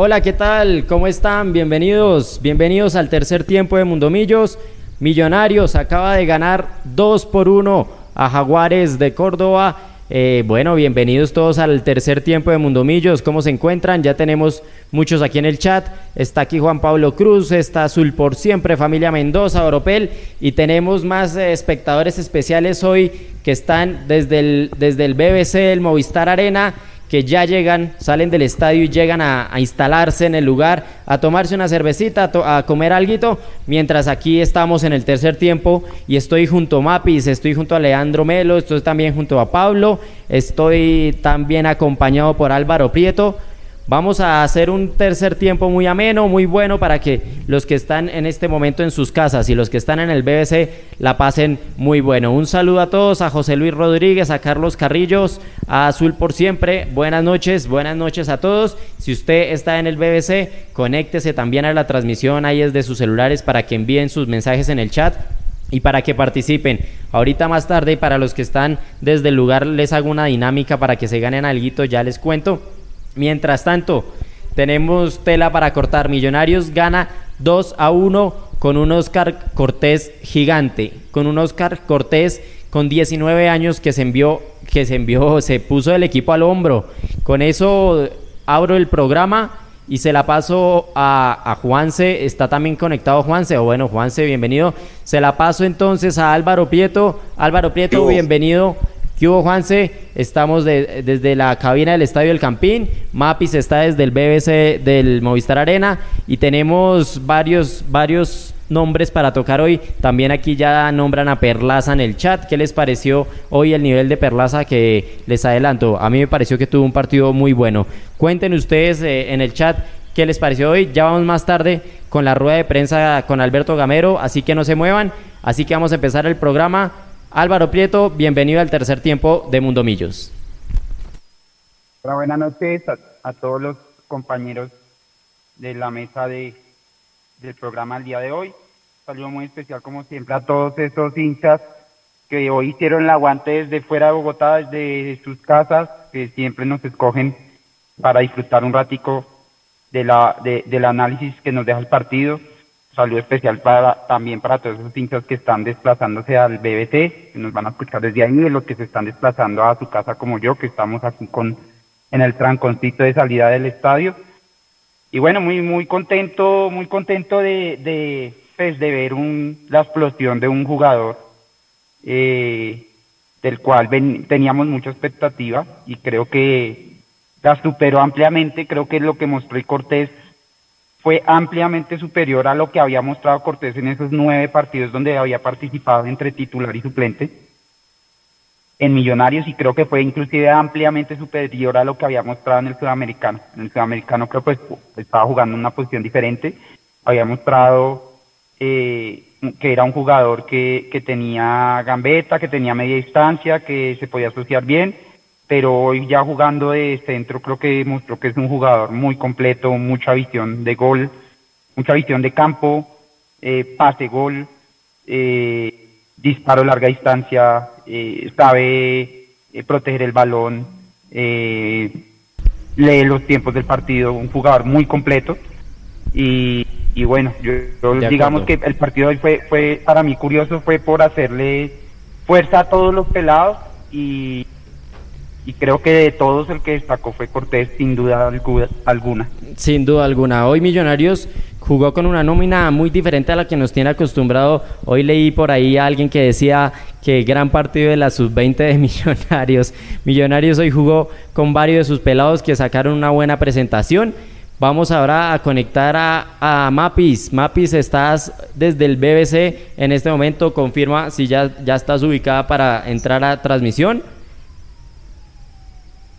Hola, ¿qué tal? ¿Cómo están? Bienvenidos, bienvenidos al tercer tiempo de Mundomillos. Millonarios acaba de ganar 2 por 1 a Jaguares de Córdoba. Eh, bueno, bienvenidos todos al tercer tiempo de Mundomillos. ¿Cómo se encuentran? Ya tenemos muchos aquí en el chat. Está aquí Juan Pablo Cruz, está Azul por siempre, familia Mendoza, Oropel. Y tenemos más eh, espectadores especiales hoy que están desde el, desde el BBC, el Movistar Arena que ya llegan, salen del estadio y llegan a, instalarse en el lugar, a tomarse una cervecita, a, comer algo, mientras aquí estamos en el tercer tiempo y estoy junto a Mapis, estoy junto a Leandro Melo, estoy también junto a Pablo, estoy también acompañado por Álvaro Prieto. Vamos a hacer un tercer tiempo muy ameno, muy bueno para que los que están en este momento en sus casas y los que están en el BBC la pasen muy bueno. Un saludo a todos, a José Luis Rodríguez, a Carlos Carrillos, a Azul por siempre. Buenas noches, buenas noches a todos. Si usted está en el BBC, conéctese también a la transmisión ahí desde sus celulares para que envíen sus mensajes en el chat y para que participen. Ahorita más tarde, para los que están desde el lugar, les hago una dinámica para que se ganen algo, ya les cuento. Mientras tanto, tenemos tela para cortar. Millonarios gana 2 a 1 con un Oscar Cortés gigante, con un Oscar Cortés con 19 años que se envió, que se envió, se puso el equipo al hombro. Con eso abro el programa y se la paso a, a, Juanse, está también conectado Juanse, o bueno, Juanse, bienvenido. Se la paso entonces a Álvaro Prieto. Álvaro Prieto, bienvenido. ¿Qué hubo, Juanse? Estamos desde la cabina del Estadio del Campín. Mapis está desde el BBC del Movistar Arena y tenemos varios, varios nombres para tocar hoy. También aquí ya nombran a Perlaza en el chat. ¿Qué les pareció hoy el nivel de Perlaza que les adelanto? A mí me pareció que tuvo un partido muy bueno. Cuenten ustedes eh, en el chat qué les pareció hoy. Ya vamos más tarde con la rueda de prensa con Alberto Gamero, así que no se muevan. Así que vamos a empezar el programa. Álvaro Prieto, bienvenido al tercer tiempo de Mundo Millos. Hola, buenas noches a, todos los compañeros de la mesa de, del programa el día de hoy. saludo muy especial, como siempre, a todos esos hinchas que hoy hicieron el aguante desde fuera de Bogotá, desde sus casas, que siempre nos escogen para disfrutar un ratico de la, de, del análisis que nos deja el partido saludo especial para también para todos esos hinchas que están desplazándose al BBT, que nos van a escuchar desde ahí, y los que se están desplazando a su casa como yo, que estamos aquí con en el tranconcito de salida del estadio. Y bueno, muy muy contento, muy contento de, de, pues, de ver un, la explosión de un jugador eh, del cual teníamos mucha expectativa y creo que la superó ampliamente, creo que es lo que mostró Cortés fue ampliamente superior a lo que había mostrado Cortés en esos nueve partidos donde había participado entre titular y suplente. En Millonarios y creo que fue inclusive ampliamente superior a lo que había mostrado en el Sudamericano. En el Sudamericano creo pues estaba jugando en una posición diferente, había mostrado eh, que era un jugador que, que tenía gambeta, que tenía media distancia, que se podía asociar bien pero hoy ya jugando de centro creo que mostró que es un jugador muy completo, mucha visión de gol, mucha visión de campo, eh, pase gol, eh, disparo larga distancia, eh, sabe proteger el balón, lee los tiempos del partido, un jugador muy completo. Y, y bueno, yo, digamos que el partido hoy fue, fue para mí curioso, fue por hacerle fuerza a todos los pelados y y creo que de todos el que destacó fue Cortés sin duda alguna. Sin duda alguna. Hoy Millonarios jugó con una nómina muy diferente a la que nos tiene acostumbrado. Hoy leí por ahí a alguien que decía que gran partido de la sub-20 de Millonarios. Millonarios hoy jugó con varios de sus pelados que sacaron una buena presentación. Vamos ahora a conectar a, a, Mapis. Mapis, estás desde el BBC en este momento. Confirma si ya, ya estás ubicada para entrar a transmisión.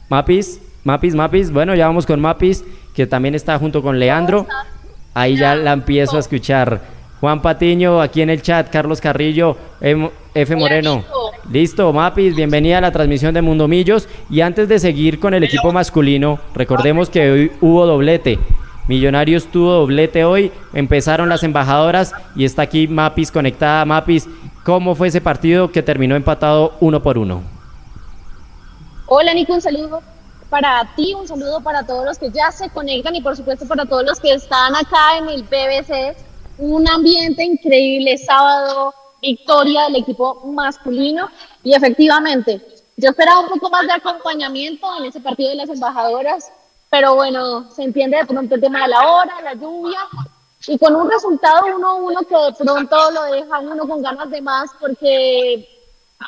Mapis, Mapis, Mapis. Bueno, ya vamos con Mapis, que también está junto con Leandro. Ahí ya la empiezo a escuchar. Juan Patiño, aquí en el chat, Carlos Carrillo, F. Moreno. Listo, Mapis, bienvenida a la transmisión de Mundo Millos. Y antes de seguir con el equipo masculino, recordemos que hoy hubo doblete. Millonarios tuvo doblete hoy, empezaron las embajadoras y está aquí Mapis conectada. Mapis, ¿cómo fue ese partido que terminó empatado uno por uno? Hola Nico, un saludo para ti, un saludo para todos los que ya se conectan y por supuesto para todos los que están acá en el PBC. Un ambiente increíble, sábado, victoria del equipo masculino y efectivamente, yo esperaba un poco más de acompañamiento en ese partido de las embajadoras, pero bueno, se entiende de pronto el tema de la hora, la lluvia, y con un resultado 1-1 que de pronto lo deja uno con ganas de más porque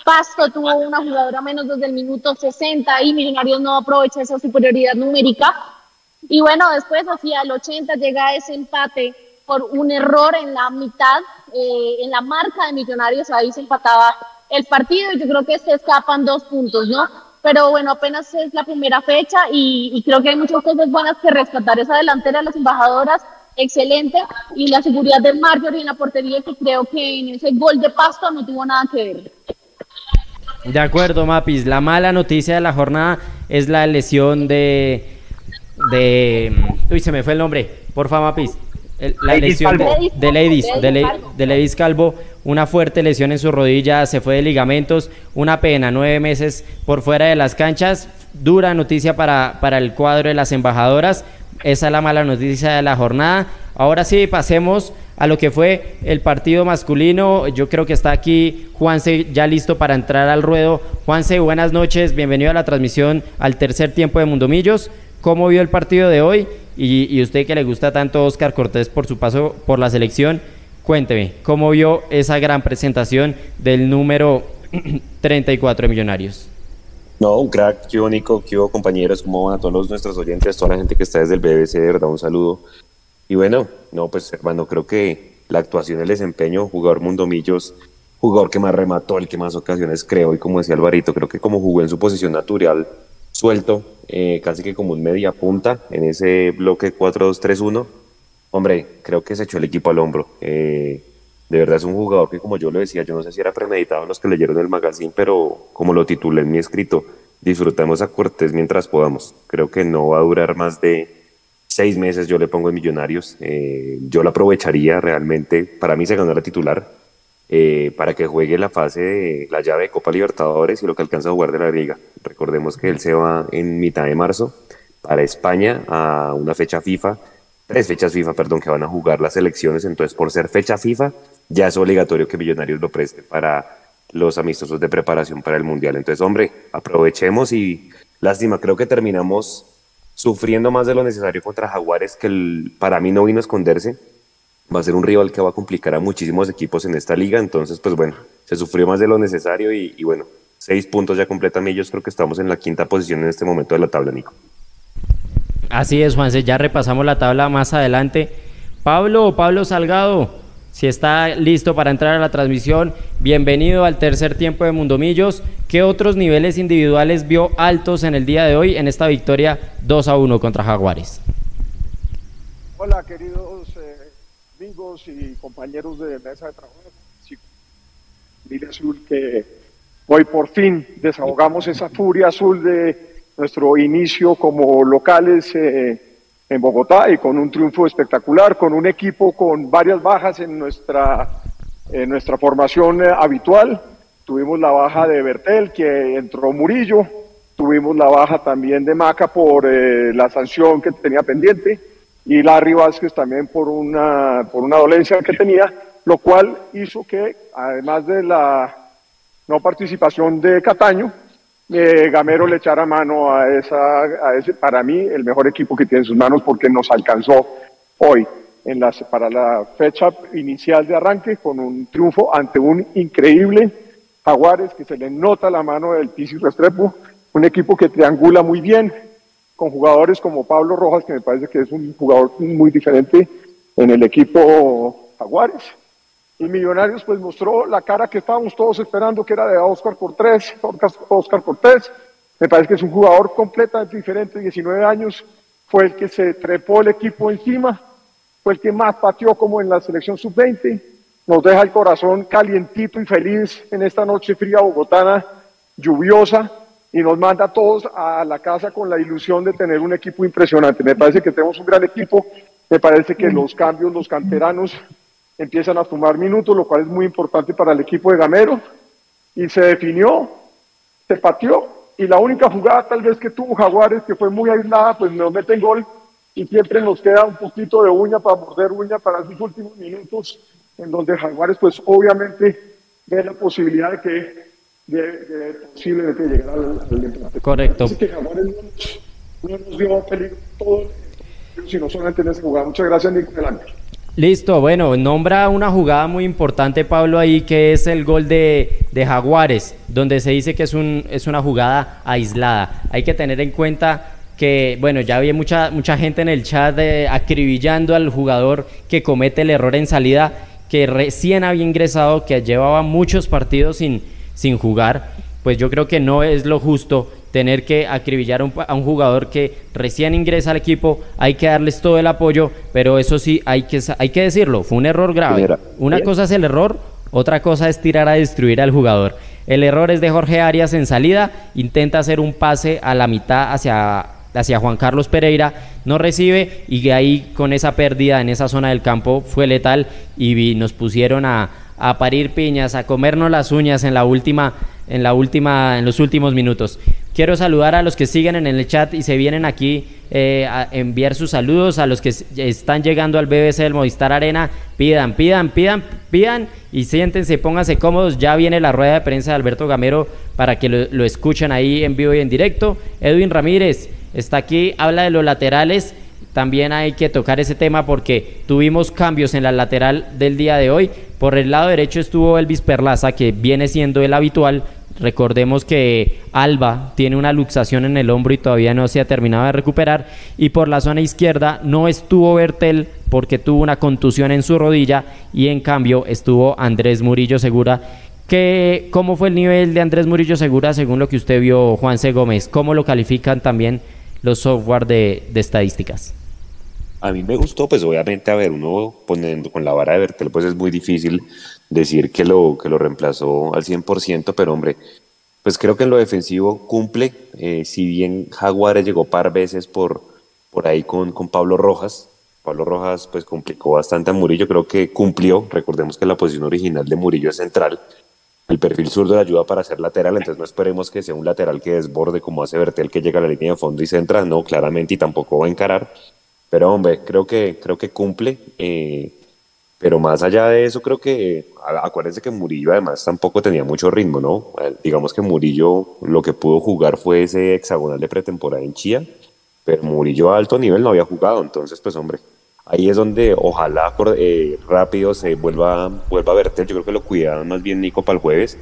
Pasto tuvo una jugadora menos desde el minuto 60 y Millonarios no aprovecha esa superioridad numérica. Y bueno, después hacia el 80 llega ese empate por un error en la mitad, eh, en la marca de Millonarios, ahí se empataba el partido y yo creo que se escapan dos puntos, ¿no? Pero bueno, apenas es la primera fecha y, creo que hay muchas cosas buenas que rescatar. Esa delantera de las embajadoras excelente y la seguridad del Marjorie en la portería que creo que en ese gol de Pasto no tuvo nada que ver. De acuerdo, Mapis. La mala noticia de la jornada es la lesión de... de uy, se me fue el nombre. Porfa, Mapis. la lesión de, de Ladies, de, Ladies Calvo, una fuerte lesión en su rodilla, se fue de ligamentos, una pena, nueve meses por fuera de las canchas, dura noticia para, para el cuadro de las embajadoras, esa es la mala noticia de la jornada. Ahora sí, pasemos a lo que fue el partido masculino. Yo creo que está aquí Juanse ya listo para entrar al ruedo. Juanse, buenas noches, bienvenido a la transmisión al tercer tiempo de Mundomillos. ¿Cómo vio el partido de hoy? Y, usted que le gusta tanto Oscar Cortés por su paso por la selección, cuénteme, ¿cómo vio esa gran presentación del número 34 de Millonarios? No, un crack, qué bonito, qué compañeros, cómo van a todos nuestros oyentes, toda la gente que está desde el BBC, verdad, un saludo. Y bueno, no, pues hermano, creo que la actuación, el desempeño, jugador Mundomillos, jugador que más remató, el que más ocasiones creo, y como decía Alvarito, creo que como jugó en su posición natural, suelto, eh, casi que como un media punta en ese bloque 4-2-3-1, hombre, creo que se echó el equipo al hombro. Eh, de verdad es un jugador que, como yo lo decía, yo no sé si era premeditado en los que leyeron el magazine, pero como lo titulé en mi escrito, disfrutemos a Cortés mientras podamos. Creo que no va a durar más de seis meses, yo le pongo en Millonarios. Eh, yo lo aprovecharía realmente, para mí se ganó la titular, eh, para que juegue la fase de la llave de Copa Libertadores y lo que alcanza a jugar de la Liga. Recordemos que él se va en mitad de marzo para España a una fecha FIFA tres fechas FIFA, perdón, que van a jugar las elecciones. Entonces, por ser fecha FIFA, ya es obligatorio que Millonarios lo preste para los amistosos de preparación para el Mundial. Entonces, hombre, aprovechemos y lástima, creo que terminamos sufriendo más de lo necesario contra Jaguares, que para mí no vino a esconderse. Va a ser un rival que va a complicar a muchísimos equipos en esta liga. Entonces, pues bueno, se sufrió más de lo necesario y, bueno, seis puntos ya completan ellos. Creo que estamos en la quinta posición en este momento de la tabla, Nico. Así es, Juanse, ya repasamos la tabla más adelante. Pablo, Pablo Salgado, si está listo para entrar a la transmisión, bienvenido al tercer tiempo de Mundomillos. ¿Qué otros niveles individuales vio altos en el día de hoy en esta victoria 2 a 1 contra Jaguares? Hola, queridos eh, amigos y compañeros de mesa de trabajo. Mire Azul, que hoy por fin desahogamos esa furia azul de nuestro inicio como locales eh, en Bogotá y con un triunfo espectacular, con un equipo con varias bajas en nuestra, en nuestra formación eh, habitual. Tuvimos la baja de Bertel, que entró Murillo, tuvimos la baja también de Maca por eh, la sanción que tenía pendiente y Larry Vázquez también por una, por una dolencia que tenía, lo cual hizo que, además de la no participación de Cataño, eh, Gamero le echara mano a, esa, a ese, para mí, el mejor equipo que tiene en sus manos porque nos alcanzó hoy en las, para la fecha inicial de arranque con un triunfo ante un increíble Jaguares que se le nota la mano del Pisi Restrepo, un equipo que triangula muy bien con jugadores como Pablo Rojas, que me parece que es un jugador muy diferente en el equipo Jaguares y Millonarios pues mostró la cara que estábamos todos esperando, que era de Oscar Cortés, Oscar Cortés. Me parece que es un jugador completamente diferente, 19 años, fue el que se trepó el equipo encima, fue el que más pateó como en la selección sub-20, nos deja el corazón calientito y feliz en esta noche fría bogotana, lluviosa, y nos manda a todos a la casa con la ilusión de tener un equipo impresionante. Me parece que tenemos un gran equipo, me parece que los cambios, los canteranos empiezan a sumar minutos, lo cual es muy importante para el equipo de Gamero, y se definió, se pateó y la única jugada tal vez que tuvo Jaguares, que fue muy aislada, pues nos meten gol y siempre nos queda un poquito de uña para morder uña para esos últimos minutos, en donde Jaguares pues obviamente ve la posibilidad de que de, de posiblemente llegar al, al empate. Correcto. Así que Jaguares no, no nos dio peligro todo, sino solamente en esa jugada. Muchas gracias, Nico. Listo, bueno, nombra una jugada muy importante, Pablo, ahí, que es el gol de, Jaguares, donde se dice que es, un, es una jugada aislada. Hay que tener en cuenta que, bueno, ya había mucha, mucha gente en el chat de, acribillando al jugador que comete el error en salida, que recién había ingresado, que llevaba muchos partidos sin, sin jugar. Pues yo creo que no es lo justo tener que acribillar a un, a un, jugador que recién ingresa al equipo, hay que darles todo el apoyo, pero eso sí, hay que, hay que decirlo, fue un error grave. Una bien. cosa es el error, otra cosa es tirar a destruir al jugador. El error es de Jorge Arias en salida, intenta hacer un pase a la mitad hacia, hacia Juan Carlos Pereira, no recibe y ahí con esa pérdida en esa zona del campo fue letal y nos pusieron a, a parir piñas, a comernos las uñas en la última, en la última, en los últimos minutos. Quiero saludar a los que siguen en el chat y se vienen aquí eh, a enviar sus saludos, a los que están llegando al BBC del Movistar Arena. Pidan, pidan, pidan, pidan y siéntense, pónganse cómodos. Ya viene la rueda de prensa de Alberto Gamero para que lo, lo escuchen ahí en vivo y en directo. Edwin Ramírez está aquí, habla de los laterales. También hay que tocar ese tema porque tuvimos cambios en la lateral del día de hoy. Por el lado derecho estuvo Elvis Perlaza, que viene siendo el habitual. Recordemos que Alba tiene una luxación en el hombro y todavía no se ha terminado de recuperar. Y por la zona izquierda no estuvo Bertel porque tuvo una contusión en su rodilla y en cambio estuvo Andrés Murillo Segura. Que, ¿Cómo fue el nivel de Andrés Murillo Segura según lo que usted vio, Juan C. Gómez? ¿Cómo lo califican también los software de, de estadísticas? A mí me gustó, pues obviamente, a ver, uno poniendo con la vara de Bertel, pues es muy difícil decir que lo, que lo reemplazó al 100%, pero hombre, pues creo que en lo defensivo cumple, eh, si bien Jaguares llegó par veces por, por ahí con, con Pablo Rojas, Pablo Rojas pues complicó bastante a Murillo, creo que cumplió, recordemos que la posición original de Murillo es central, el perfil zurdo le ayuda para ser lateral, entonces no esperemos que sea un lateral que desborde como hace Bertel que llega a la línea de fondo y centra, no, claramente y tampoco va a encarar, pero hombre, creo que, creo que cumple. eh, pero más allá de eso, creo que, acuérdense que Murillo además tampoco tenía mucho ritmo, ¿no? Eh, Digamos que Murillo lo que pudo jugar fue ese hexagonal de pretemporada en Chía, pero Murillo a alto nivel no había jugado, entonces pues hombre, ahí es donde ojalá eh, rápido se vuelva, vuelva a verter, yo creo que lo cuidaban más bien Nico para el jueves,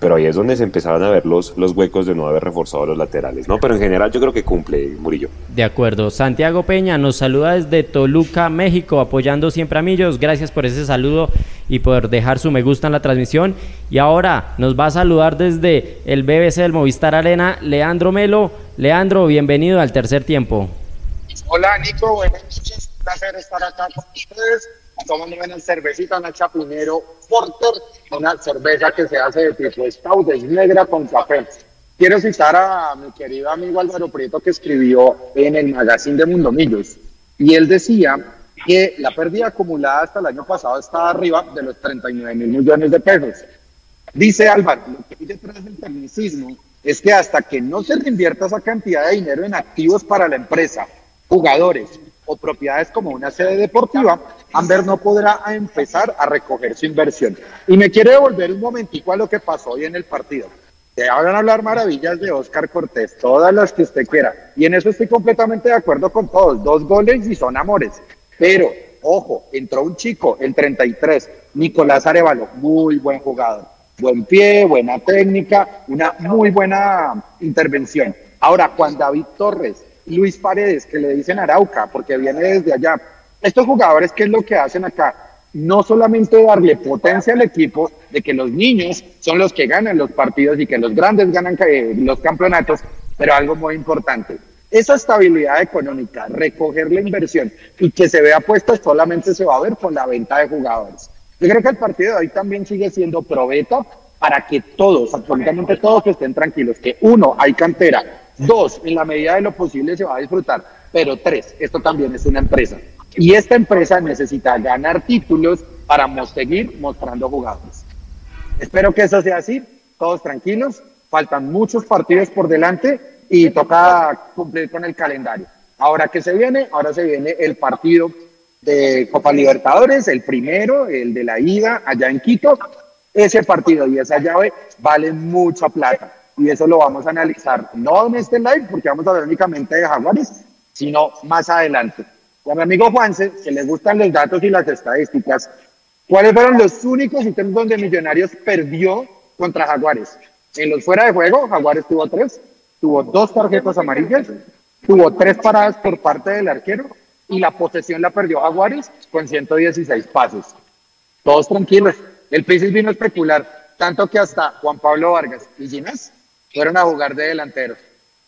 pero ahí es donde se empezaban a ver los, los huecos de no haber reforzado los laterales, ¿no? Pero en general yo creo que cumple Murillo. De acuerdo. Santiago Peña nos saluda desde Toluca, México, apoyando siempre a Millos. Gracias por ese saludo y por dejar su me gusta en la transmisión. Y ahora nos va a saludar desde el BBC del Movistar Arena, Leandro Melo. Leandro, bienvenido al tercer tiempo. Hola Nico, buenas noches, un placer estar acá con ustedes, tomando una cervecita, una Chapinero Porter, una cerveza que se hace de tipo stout, es negra con café. Quiero citar a mi querido amigo Álvaro Prieto que escribió en el magazine de Mundomillos y él decía que la pérdida acumulada hasta el año pasado está arriba de los 39 mil millones de pesos. Dice Álvaro, lo que hay detrás del tecnicismo es que hasta que no se reinvierta esa cantidad de dinero en activos para la empresa, jugadores o propiedades como una sede deportiva, Amber no podrá empezar a recoger su inversión. Y me quiere devolver un momentico a lo que pasó hoy en el partido. Te hagan hablar maravillas de Oscar Cortés, todas las que usted quiera. Y en eso estoy completamente de acuerdo con todos. Dos goles y son amores. Pero, ojo, entró un chico, el 33, Nicolás Arevalo, muy buen jugador. Buen pie, buena técnica, una muy buena intervención. Ahora, Juan David Torres, Luis Paredes, que le dicen Arauca, porque viene desde allá. Estos jugadores, ¿qué es lo que hacen acá? No solamente darle potencia al equipo de que los niños son los que ganan los partidos y que los grandes ganan eh, los campeonatos, pero algo muy importante, esa estabilidad económica, recoger la inversión y que se vea puesta solamente se va a ver con la venta de jugadores. Yo creo que el partido de hoy también sigue siendo probeta para que todos, absolutamente todos estén tranquilos, que uno, hay cantera, dos, en la medida de lo posible se va a disfrutar, pero tres, esto también es una empresa. Y esta empresa necesita ganar títulos para seguir mostrando jugadores. Espero que eso sea así, todos tranquilos faltan muchos partidos por delante y toca cumplir con el calendario. Ahora que se viene, ahora se viene el partido de Copa Libertadores, el primero, el de la ida allá en Quito. Ese partido y esa llave vale mucha plata y eso lo vamos a analizar no en este live porque vamos a hablar únicamente de Jaguares, sino más adelante. A mi amigo Juanse, que le gustan los datos y las estadísticas, ¿cuáles fueron los únicos ítems donde Millonarios perdió contra Jaguares? En los fuera de juego, Jaguares tuvo tres, tuvo dos tarjetas amarillas, tuvo tres paradas por parte del arquero y la posesión la perdió Jaguares con 116 pases. Todos tranquilos. El Pisis vino a especular, tanto que hasta Juan Pablo Vargas y Ginás fueron a jugar de delantero.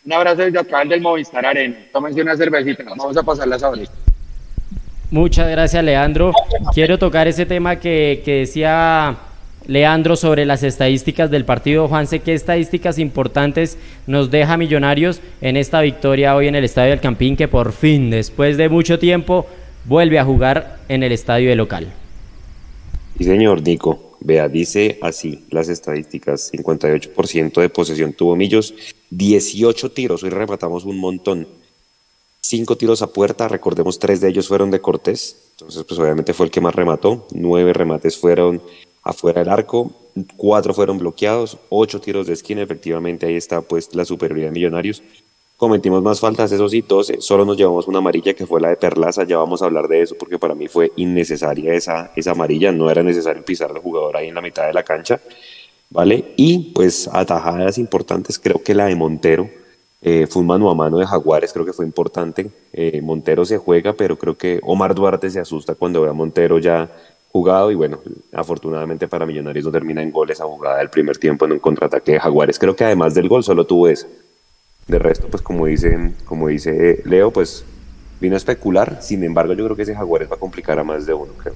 Un abrazo desde acá del Movistar Arena. Tómense una cervecita, vamos a pasarlas ahorita. Muchas gracias, Leandro. Quiero tocar ese tema que, que decía Leandro sobre las estadísticas del partido. Juanse, ¿qué estadísticas importantes nos deja Millonarios en esta victoria hoy en el Estadio del Campín que por fin, después de mucho tiempo, vuelve a jugar en el estadio de local? Sí, señor Nico. Vea, dice así las estadísticas, 58% de posesión tuvo Millos, 18 tiros, hoy rematamos un montón, 5 tiros a puerta, recordemos tres de ellos fueron de Cortés, entonces pues obviamente fue el que más remató, 9 remates fueron afuera del arco, 4 fueron bloqueados, 8 tiros de esquina, efectivamente ahí está pues la superioridad de Millonarios, Cometimos más faltas, eso sí, todos, solo nos llevamos una amarilla que fue la de Perlaza, ya vamos a hablar de eso porque para mí fue innecesaria esa, esa amarilla, no era necesario pisar al jugador ahí en la mitad de la cancha, ¿vale? Y pues atajadas importantes, creo que la de Montero, eh, fue un mano a mano de Jaguares, creo que fue importante, eh, Montero se juega, pero creo que Omar Duarte se asusta cuando ve a Montero ya jugado y bueno, afortunadamente para Millonarios no termina en goles esa jugada del primer tiempo en un contraataque de Jaguares, creo que además del gol solo tuvo ese de resto, pues como, dicen, como dice Leo, pues vino a especular. Sin embargo, yo creo que ese Jaguares va a complicar a más de uno, creo.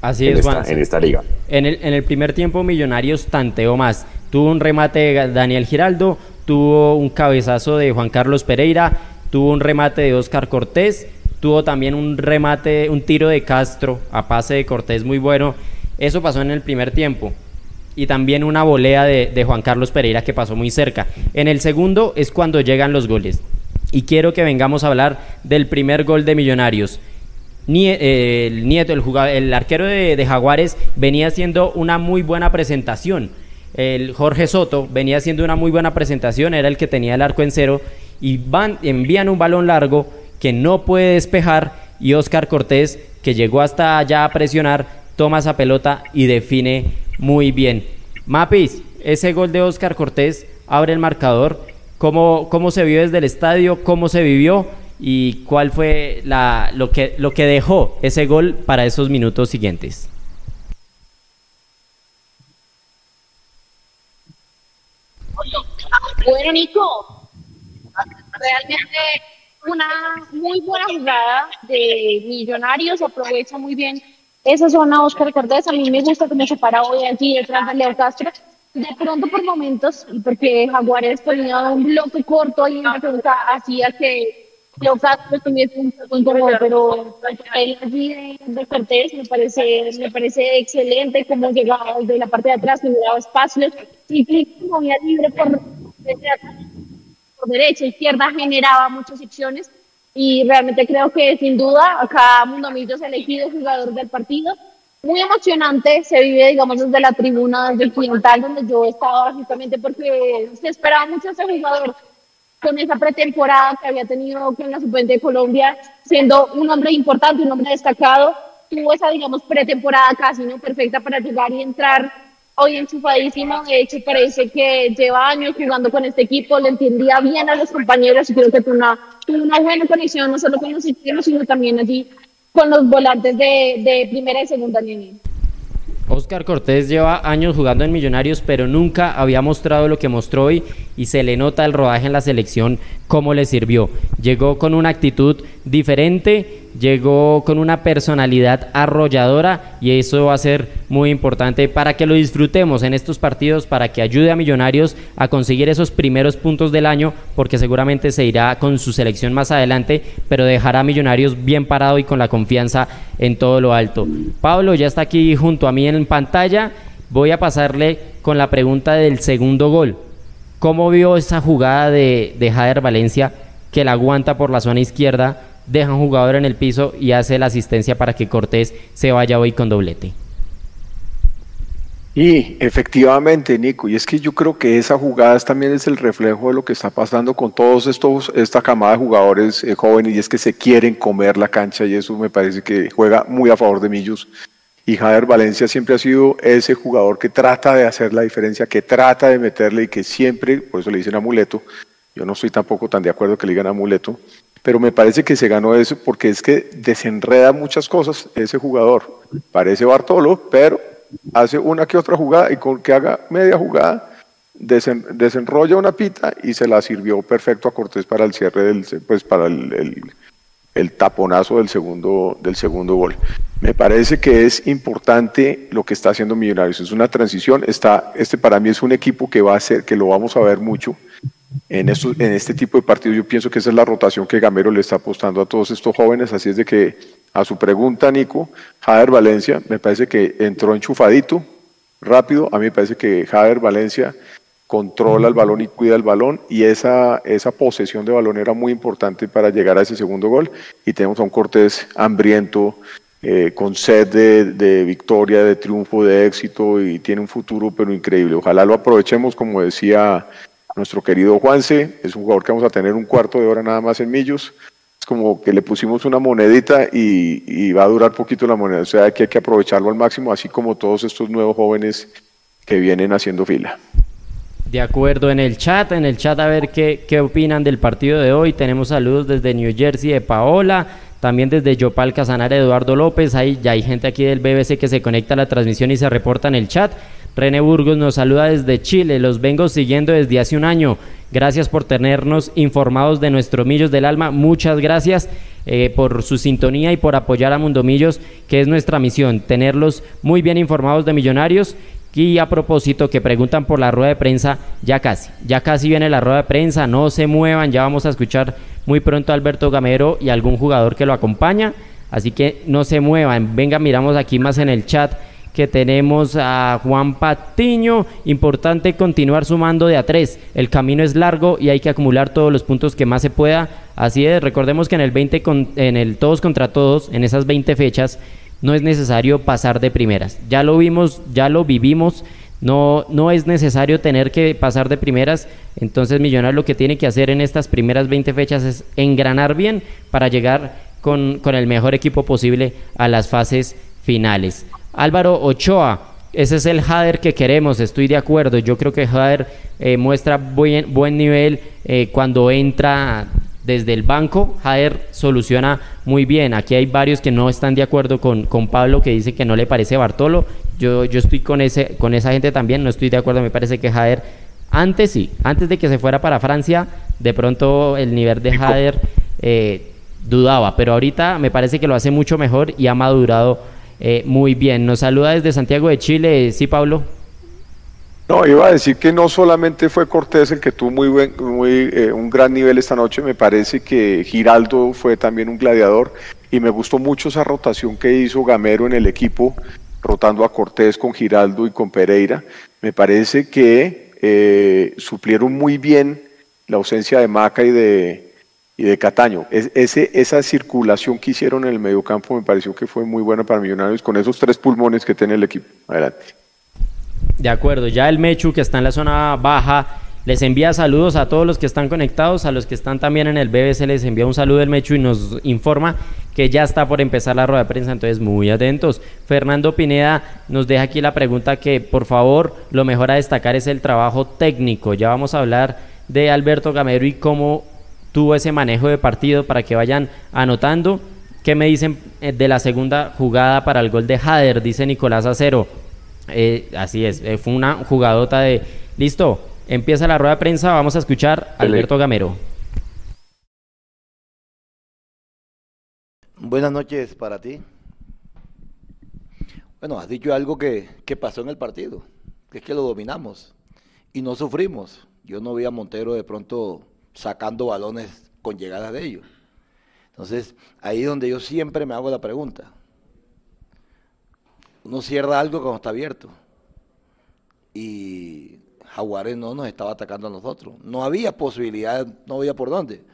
Así es, Juan. En esta liga. En el, en el primer tiempo, Millonarios tanteó más. Tuvo un remate de Daniel Giraldo, tuvo un cabezazo de Juan Carlos Pereira, tuvo un remate de Oscar Cortés, tuvo también un remate, un tiro de Castro a pase de Cortés muy bueno. Eso pasó en el primer tiempo y también una volea de, Juan Carlos Pereira que pasó muy cerca. En el segundo es cuando llegan los goles. Y quiero que vengamos a hablar del primer gol de Millonarios. Eh, el Nieto, el, jugador, el arquero de, Jaguares, venía haciendo una muy buena presentación. El Jorge Soto venía haciendo una muy buena presentación, era el que tenía el arco en cero. Y van, envían un balón largo que no puede despejar. Y Oscar Cortés, que llegó hasta allá a presionar, toma esa pelota y define muy bien. Mapis, ese gol de Oscar Cortés abre el marcador. ¿Cómo, cómo se vio desde el estadio? ¿Cómo se vivió? ¿Y cuál fue la, lo, que, lo que dejó ese gol para esos minutos siguientes? Bueno, Nico, realmente una muy buena jugada de Millonarios, aprovecha muy bien esa zona Oscar Cortés, a mí me gusta cómo se para hoy aquí detrás de Leo Castro. De pronto por momentos, porque Jaguares tenía un bloque corto y una pregunta hacía que Leo Castro estuviese un poco incómodo, pero el allí de, de, Cortés me parece, me parece excelente cómo llegaba desde la parte de atrás, que daba espacios y que movía libre por, por derecha, izquierda, generaba muchas opciones y realmente creo que sin duda acá Mundo Millos elegido jugador del partido. Muy emocionante, se vive, digamos, desde la tribuna, desde quintal donde yo estaba, justamente porque se esperaba mucho ese jugador con esa pretemporada que había tenido con la Suplente de Colombia, siendo un hombre importante, un hombre destacado, tuvo esa, digamos, pretemporada casi, ¿no? Perfecta para llegar y entrar hoy enchufadísimo. De hecho, parece que lleva años jugando con este equipo, le entendía bien a los compañeros y creo que tuvo una, una buena conexión, no solo con los equipos, sino también allí con los volantes de, de primera y segunda línea. Oscar Cortés lleva años jugando en Millonarios, pero nunca había mostrado lo que mostró hoy y se le nota el rodaje en la selección cómo le sirvió. Llegó con una actitud diferente, llegó con una personalidad arrolladora y eso va a ser muy importante para que lo disfrutemos en estos partidos, para que ayude a Millonarios a conseguir esos primeros puntos del año, porque seguramente se irá con su selección más adelante, pero dejará a Millonarios bien parado y con la confianza en todo lo alto. Pablo ya está aquí junto a mí en pantalla, voy a pasarle con la pregunta del segundo gol. ¿Cómo vio esa jugada de, de Jader Valencia que la aguanta por la zona izquierda, deja un jugador en el piso y hace la asistencia para que Cortés se vaya hoy con doblete? Y efectivamente, Nico, y es que yo creo que esa jugada también es el reflejo de lo que está pasando con todos estos, esta camada de jugadores eh, jóvenes, y es que se quieren comer la cancha, y eso me parece que juega muy a favor de Millos. Y Jader Valencia siempre ha sido ese jugador que trata de hacer la diferencia, que trata de meterle y que siempre, por eso le dicen amuleto, yo no estoy tampoco tan de acuerdo que le digan amuleto, pero me parece que se ganó eso porque es que desenreda muchas cosas ese jugador. Parece Bartolo, pero hace una que otra jugada y con que haga media jugada desenrolla una pita y se la sirvió perfecto a Cortés para el cierre del pues para el, el taponazo del segundo, del segundo gol. Me parece que es importante lo que está haciendo Millonarios. Es una transición. Está, este para mí es un equipo que va a ser, que lo vamos a ver mucho en, estos, en este tipo de partidos. Yo pienso que esa es la rotación que Gamero le está apostando a todos estos jóvenes. Así es de que, a su pregunta, Nico, Jader Valencia, me parece que entró enchufadito, rápido. A mí me parece que Jader Valencia controla el balón y cuida el balón y esa, esa posesión de balón era muy importante para llegar a ese segundo gol. Y tenemos a un Cortés hambriento, eh, con sed de, victoria, de triunfo, de éxito y tiene un futuro pero increíble. Ojalá lo aprovechemos como decía nuestro querido Juanse, es un jugador que vamos a tener un cuarto de hora nada más en Millos, es como que le pusimos una monedita y, y va a durar poquito la moneda, o sea que hay que aprovecharlo al máximo, así como todos estos nuevos jóvenes que vienen haciendo fila. De acuerdo, en el chat, en el chat a ver qué, qué opinan del partido de hoy. Tenemos saludos desde New Jersey de Paola, también desde Yopal Casanare Eduardo López. Ahí ya hay gente aquí del BBC que se conecta a la transmisión y se reporta en el chat. René Burgos nos saluda desde Chile, los vengo siguiendo desde hace un año. Gracias por tenernos informados de nuestros Millos del Alma. Muchas gracias eh, por su sintonía y por apoyar a Mundo Millos, que es nuestra misión, tenerlos muy bien informados de Millonarios y a propósito que preguntan por la rueda de prensa, ya casi, ya casi viene la rueda de prensa, no se muevan, ya vamos a escuchar muy pronto a Alberto Gamero y algún jugador que lo acompaña, así que no se muevan, venga, miramos aquí más en el chat que tenemos a Juan Patiño, importante continuar sumando de a tres, el camino es largo y hay que acumular todos los puntos que más se pueda, así es, recordemos que en el 20 con, en el todos contra todos, en esas 20 fechas, no es necesario pasar de primeras. Ya lo vimos, ya lo vivimos. No, no es necesario tener que pasar de primeras. Entonces Millonarios lo que tiene que hacer en estas primeras 20 fechas es engranar bien para llegar con, el mejor equipo posible a las fases finales. Álvaro Ochoa, ese es el Jader que queremos, estoy de acuerdo. Yo creo que Jader eh, muestra buen, buen nivel eh, cuando entra desde el banco, Jader soluciona muy bien. Aquí hay varios que no están de acuerdo con, con Pablo, que dice que no le parece Bartolo. Yo, yo estoy con, ese, con esa gente también, no estoy de acuerdo. Me parece que Jader, antes sí, antes de que se fuera para Francia, de pronto el nivel de Jader eh, dudaba, pero ahorita me parece que lo hace mucho mejor y ha madurado eh, muy bien. Nos saluda desde Santiago de Chile, ¿sí, Pablo? No, iba a decir que no solamente fue Cortés el que tuvo muy buen, muy, eh, un gran nivel esta noche, me parece que Giraldo fue también un gladiador y me gustó mucho esa rotación que hizo Gamero en el equipo, rotando a Cortés con Giraldo y con Pereira. Me parece que eh, suplieron muy bien la ausencia de Maca y de, y de Cataño. esa circulación que hicieron en el mediocampo me pareció que fue muy buena para Millonarios con esos tres pulmones que tiene el equipo. Adelante. De acuerdo, ya el Mechu que está en la zona baja les envía saludos a todos los que están conectados, a los que están también en el BBC les envía un saludo el Mechu y nos informa que ya está por empezar la rueda de prensa, entonces muy atentos. Fernando Pineda nos deja aquí la pregunta que por favor lo mejor a destacar es el trabajo técnico. Ya vamos a hablar de Alberto Gamero y cómo tuvo ese manejo de partido para que vayan anotando. ¿Qué me dicen eh, de la segunda jugada para el gol de Hader? Dice Nicolás Acero. Eh, así es, eh, fue una jugadota de... Listo, empieza la rueda de prensa, vamos a escuchar a Alberto Gamero. Buenas noches para ti. Bueno, has dicho algo que, que, pasó en el partido, que es que lo dominamos y no sufrimos. Yo no vi a Montero de pronto sacando balones con llegadas de ellos. Entonces, ahí es donde yo siempre me hago la pregunta. Uno cierra algo cuando está abierto. Y Jaguares no nos estaba atacando a nosotros. No había posibilidad, no había por dónde.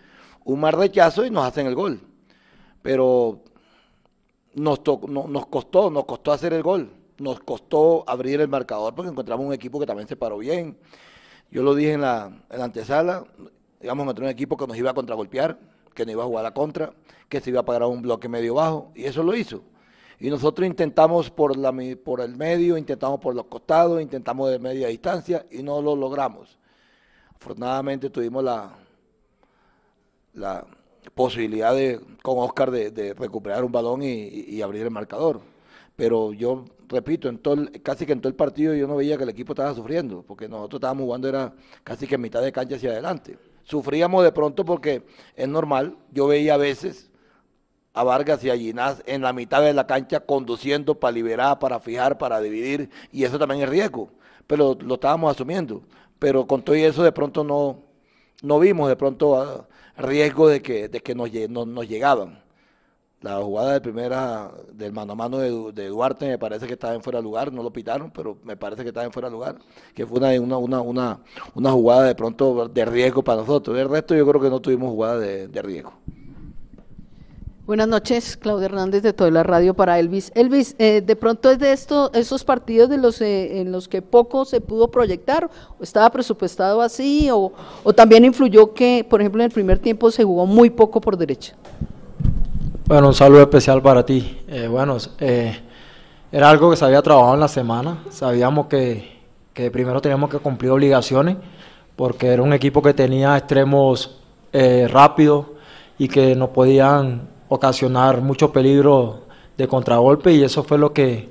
Un mar rechazo y nos hacen el gol. Pero nos, nos costó, nos costó hacer el gol. Nos costó abrir el marcador porque encontramos un equipo que también se paró bien. Yo lo dije en la, en la antesala, digamos, encontré un equipo que nos iba a contragolpear, que no iba a jugar a la contra, que se iba a pagar un bloque medio bajo, y eso lo hizo. Y nosotros intentamos por, la, por el medio, intentamos por los costados, intentamos de media distancia y no lo logramos. Afortunadamente tuvimos la, posibilidad de, con Oscar de, recuperar un balón y, abrir el marcador. Pero yo repito, en todo casi que en todo el partido yo no veía que el equipo estaba sufriendo, porque nosotros estábamos jugando era casi que en mitad de cancha hacia adelante. Sufríamos de pronto porque es normal, yo veía a veces a Vargas y a Ginás en la mitad de la cancha conduciendo para liberar, para fijar, para dividir, y eso también es riesgo, pero lo estábamos asumiendo. Pero con todo eso de pronto no, no vimos de pronto ah, riesgo de que, de que nos, nos llegaban. La jugada de primera del mano a mano de, Duarte me parece que estaba en fuera de lugar, no lo pitaron, pero me parece que estaba en fuera de lugar, que fue una, una, una, una, jugada de pronto de riesgo para nosotros. El resto yo creo que no tuvimos jugada de, de riesgo. Buenas noches, Claudia Hernández de toda la radio para Elvis. Elvis, eh, de pronto es de esto, esos partidos de los eh, en los que poco se pudo proyectar, o estaba presupuestado así, o, también influyó que, por ejemplo, en el primer tiempo se jugó muy poco por derecha. Bueno, un saludo especial para ti. Eh, bueno, era algo que se había trabajado en la semana, sabíamos que, que primero teníamos que cumplir obligaciones, porque era un equipo que tenía extremos rápidos y que no podían ocasionar mucho peligro de contragolpe y eso fue lo que,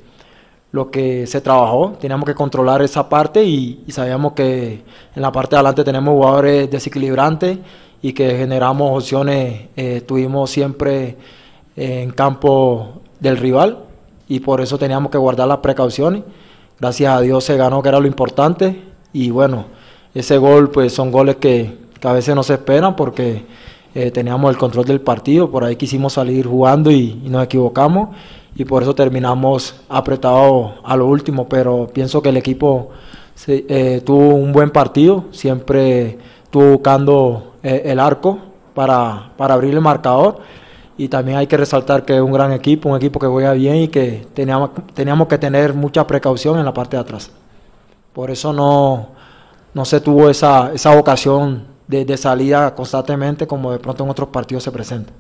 lo que se trabajó. Teníamos que controlar esa parte y, sabíamos que en la parte de adelante tenemos jugadores desequilibrantes y que generamos opciones, eh, estuvimos siempre en campo del rival y por eso teníamos que guardar las precauciones. Gracias a Dios se ganó, que era lo importante y bueno, ese gol pues son goles que, que a veces no se esperan porque eh, teníamos el control del partido, por ahí quisimos salir jugando y, nos equivocamos y por eso terminamos apretados a lo último, pero pienso que el equipo eh, tuvo un buen partido, siempre estuvo buscando eh, el arco para, para abrir el marcador y también hay que resaltar que es un gran equipo, un equipo que juega bien y que teníamos, teníamos que tener mucha precaución en la parte de atrás. Por eso no, no se tuvo esa, esa ocasión de, salida constantemente como de pronto en otros partidos se presenta.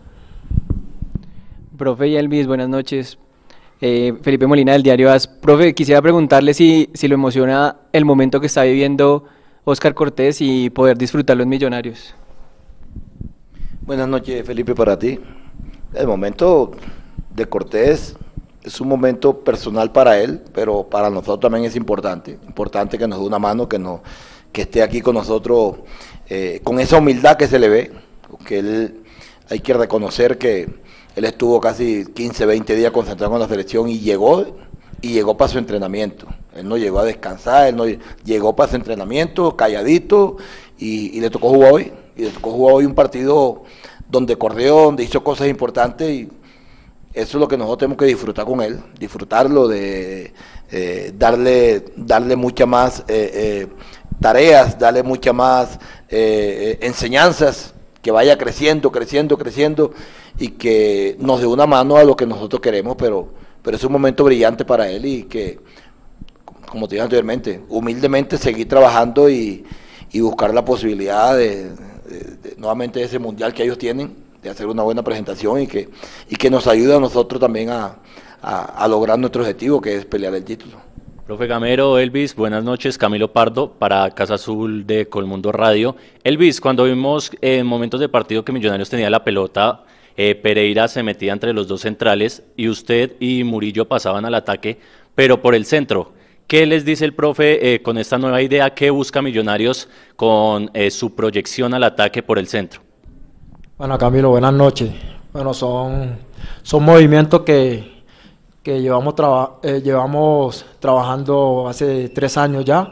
Profe y Elvis, buenas noches. Eh, Felipe Molina del diario AS. Profe, quisiera preguntarle si, si lo emociona el momento que está viviendo Oscar Cortés y poder disfrutarlo en Millonarios. Buenas noches, Felipe, para ti. El momento de Cortés es un momento personal para él, pero para nosotros también es importante. Importante que nos dé una mano, que, no, que esté aquí con nosotros eh, con esa humildad que se le ve, que él hay que reconocer que él estuvo casi 15, 20 días concentrado en la selección y llegó y llegó para su entrenamiento. Él no llegó a descansar, él no llegó para su entrenamiento, calladito, y, le tocó jugar hoy. Y le tocó jugar hoy un partido donde corrió, donde hizo cosas importantes y eso es lo que nosotros tenemos que disfrutar con él, disfrutarlo de eh, darle, darle mucha más eh, tareas, darle mucha más eh, enseñanzas, que vaya creciendo, creciendo, creciendo y que nos dé una mano a lo que nosotros queremos, pero, pero es un momento brillante para él y que, como te dije anteriormente, humildemente seguir trabajando y, buscar la posibilidad de, nuevamente ese mundial que ellos tienen, de hacer una buena presentación y que, y que nos ayude a nosotros también a, a lograr nuestro objetivo, que es pelear el título. Profe Gamero, Elvis, buenas noches. Camilo Pardo para Casa Azul de Colmundo Radio. Elvis, cuando vimos en momentos de partido que Millonarios tenía la pelota, eh, Pereira se metía entre los dos centrales y usted y Murillo pasaban al ataque, pero por el centro. ¿Qué les dice el profe eh, con esta nueva idea? ¿Qué busca Millonarios con eh, su proyección al ataque por el centro? Bueno, Camilo, buenas noches. Bueno, son, son movimientos que, que llevamos, eh, llevamos trabajando hace tres años ya.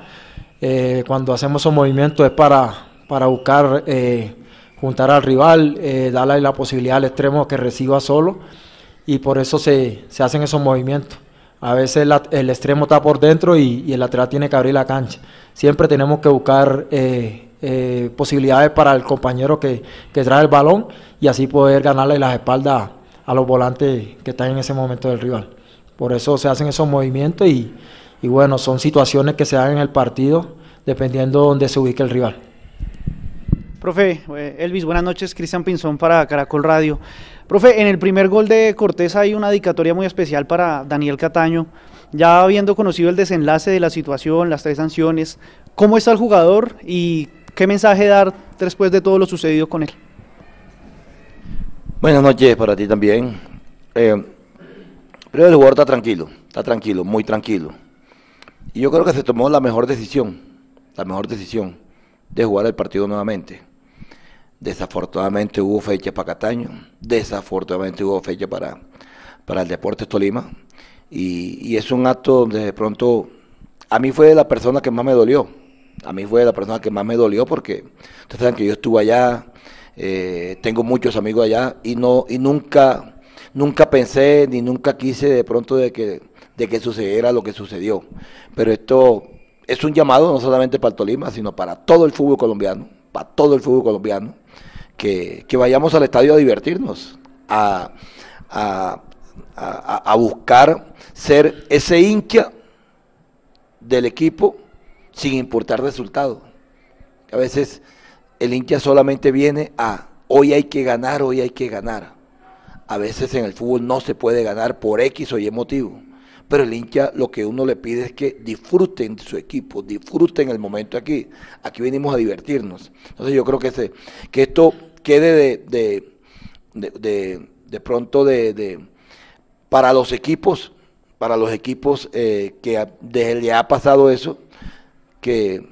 Eh, cuando hacemos esos movimientos es para, para buscar eh, juntar al rival, darle la posibilidad al extremo que reciba solo y por eso se, hacen esos movimientos. A veces el extremo está por dentro y, el lateral tiene que abrir la cancha. Siempre tenemos que buscar posibilidades para el compañero que, trae el balón y así poder ganarle las espaldas a los volantes que están en ese momento del rival. Por eso se hacen esos movimientos y, y bueno, son situaciones que se dan en el partido dependiendo de dónde se ubique el rival. Profe, eh, Elvis, buenas noches. Cristian Pinzón para Caracol Radio. Profe, en el primer gol de Cortés hay una dedicatoria muy especial para Daniel Cataño. Ya habiendo conocido el desenlace de la situación, las tres sanciones, ¿cómo está el jugador y qué mensaje dar después de todo lo sucedido con él? Buenas noches para ti también. Eh, pero el jugador está tranquilo, está tranquilo, muy tranquilo. Y yo creo que se tomó la mejor decisión, la mejor decisión de jugar el partido nuevamente. Desafortunadamente hubo fecha para Cataño, desafortunadamente hubo fecha para, para el Deportes Tolima. Y, es un acto donde de pronto a mí fue la persona que más me dolió. A mí fue la persona que más me dolió porque ustedes saben que yo estuve allá, eh, tengo muchos amigos allá y no y nunca nunca pensé ni nunca quise de pronto de que de que sucediera lo que sucedió. Pero esto es un llamado no solamente para el Tolima, sino para todo el fútbol colombiano, para todo el fútbol colombiano, que, vayamos al estadio a divertirnos, a, a, buscar ser ese hincha del equipo sin importar resultado. A veces el hincha solamente viene a hoy hay que ganar, hoy hay que ganar. A veces en el fútbol no se puede ganar por X o Y motivo. Pero el hincha lo que uno le pide es que disfruten de su equipo, disfruten el momento aquí. Aquí venimos a divertirnos. Entonces yo creo que, se, que esto quede de, de, de, pronto de, para los equipos, para los equipos eh, que desde ya ha pasado eso, que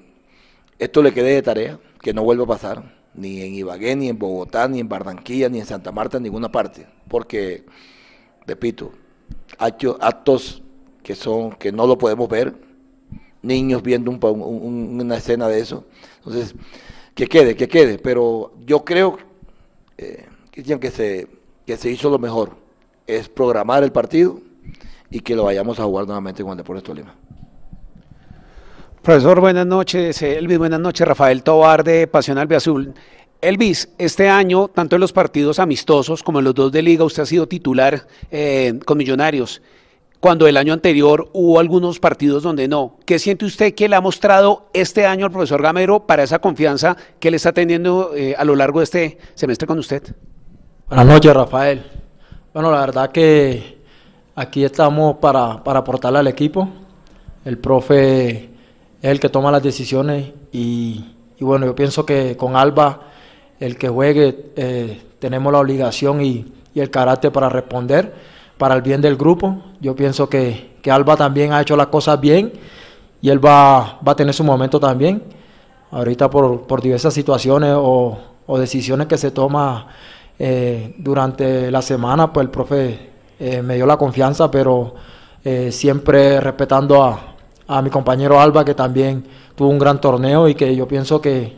esto le quede de tarea, que no vuelva a pasar, ni en Ibagué, ni en Bogotá, ni en Barranquilla, ni en Santa Marta, en ninguna parte, porque, repito, actos que son que no lo podemos ver, niños viendo una escena de eso, entonces que quede, que quede, pero yo creo, eh, que se, que se hizo lo mejor, es programar el partido y que lo vayamos a jugar nuevamente con el Deportes Tolima. Profesor, buenas noches. Elvis, buenas noches. Rafael Tobar de Pasión Azul. Elvis, este año, tanto en los partidos amistosos como en los dos de liga, usted ha sido titular eh, con Millonarios cuando el año anterior hubo algunos partidos donde no. ¿Qué siente usted que le ha mostrado este año al profesor Gamero para esa confianza que le está teniendo eh, a lo largo de este semestre con usted? Buenas noches, Rafael. Bueno, la verdad que aquí estamos para, para aportarle al equipo. El profe es el que toma las decisiones y, bueno, yo pienso que con Alba, el que juegue, eh, tenemos la obligación y, el carácter para responder para el bien del grupo. Yo pienso que, Alba también ha hecho las cosas bien y él va, va a tener su momento también. Ahorita por, diversas situaciones o, decisiones que se toma eh, durante la semana, pues el profe eh, me dio la confianza, pero siempre respetando a, a, mi compañero Alba, que también tuvo un gran torneo y que yo pienso que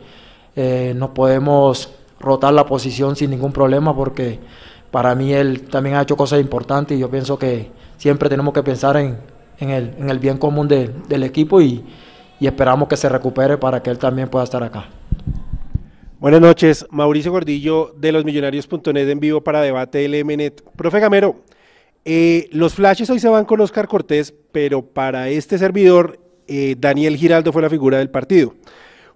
no podemos rotar la posición sin ningún problema porque para mí él también ha hecho cosas importantes y yo pienso que siempre tenemos que pensar en, el, bien común del equipo y, esperamos que se recupere para que él también pueda estar acá. Buenas noches, Mauricio Gordillo de los Millonarios.net en vivo para Debate LMNet. Profe Gamero, eh, los flashes hoy se van con Oscar Cortés, pero para este servidor, eh, Daniel Giraldo fue la figura del partido.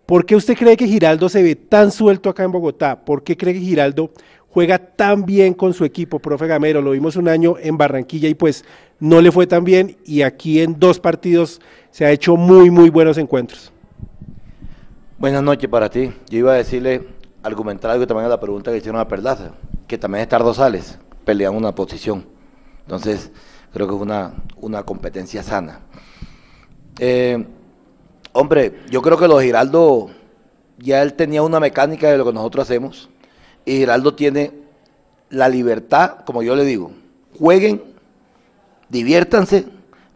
¿Por qué usted cree que Giraldo se ve tan suelto acá en Bogotá? ¿Por qué cree que Giraldo juega tan bien con su equipo, profe Gamero. Lo vimos un año en Barranquilla y pues no le fue tan bien y aquí en dos partidos se ha hecho muy, muy buenos encuentros. Buenas noches para ti. Yo iba a decirle, argumentar algo también a la pregunta que hicieron a Perlaza, que también es Tardosales, pelean una posición. Entonces, creo que es una, una competencia sana. Eh, hombre, yo creo que los Giraldo ya él tenía una mecánica de lo que nosotros hacemos y Giraldo tiene la libertad, como yo le digo, jueguen, diviértanse,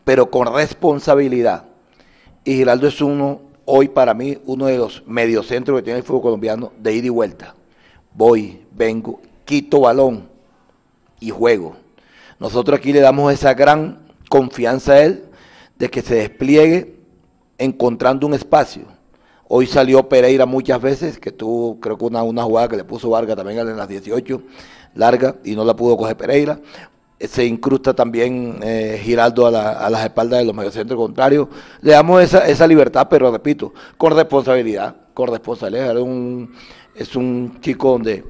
pero con responsabilidad. Y Giraldo es uno, hoy para mí, uno de los mediocentros que tiene el fútbol colombiano de ida y vuelta. Voy, vengo, quito balón y juego. Nosotros aquí le damos esa gran confianza a él de que se despliegue encontrando un espacio. Hoy salió Pereira muchas veces, que tuvo creo que una, una jugada que le puso Vargas también en las 18, larga, y no la pudo coger Pereira. Se incrusta también eh, Giraldo a, las espaldas de los mediocentros contrarios. Le damos esa, esa libertad, pero repito, con responsabilidad, con responsabilidad. Es un, es un chico donde,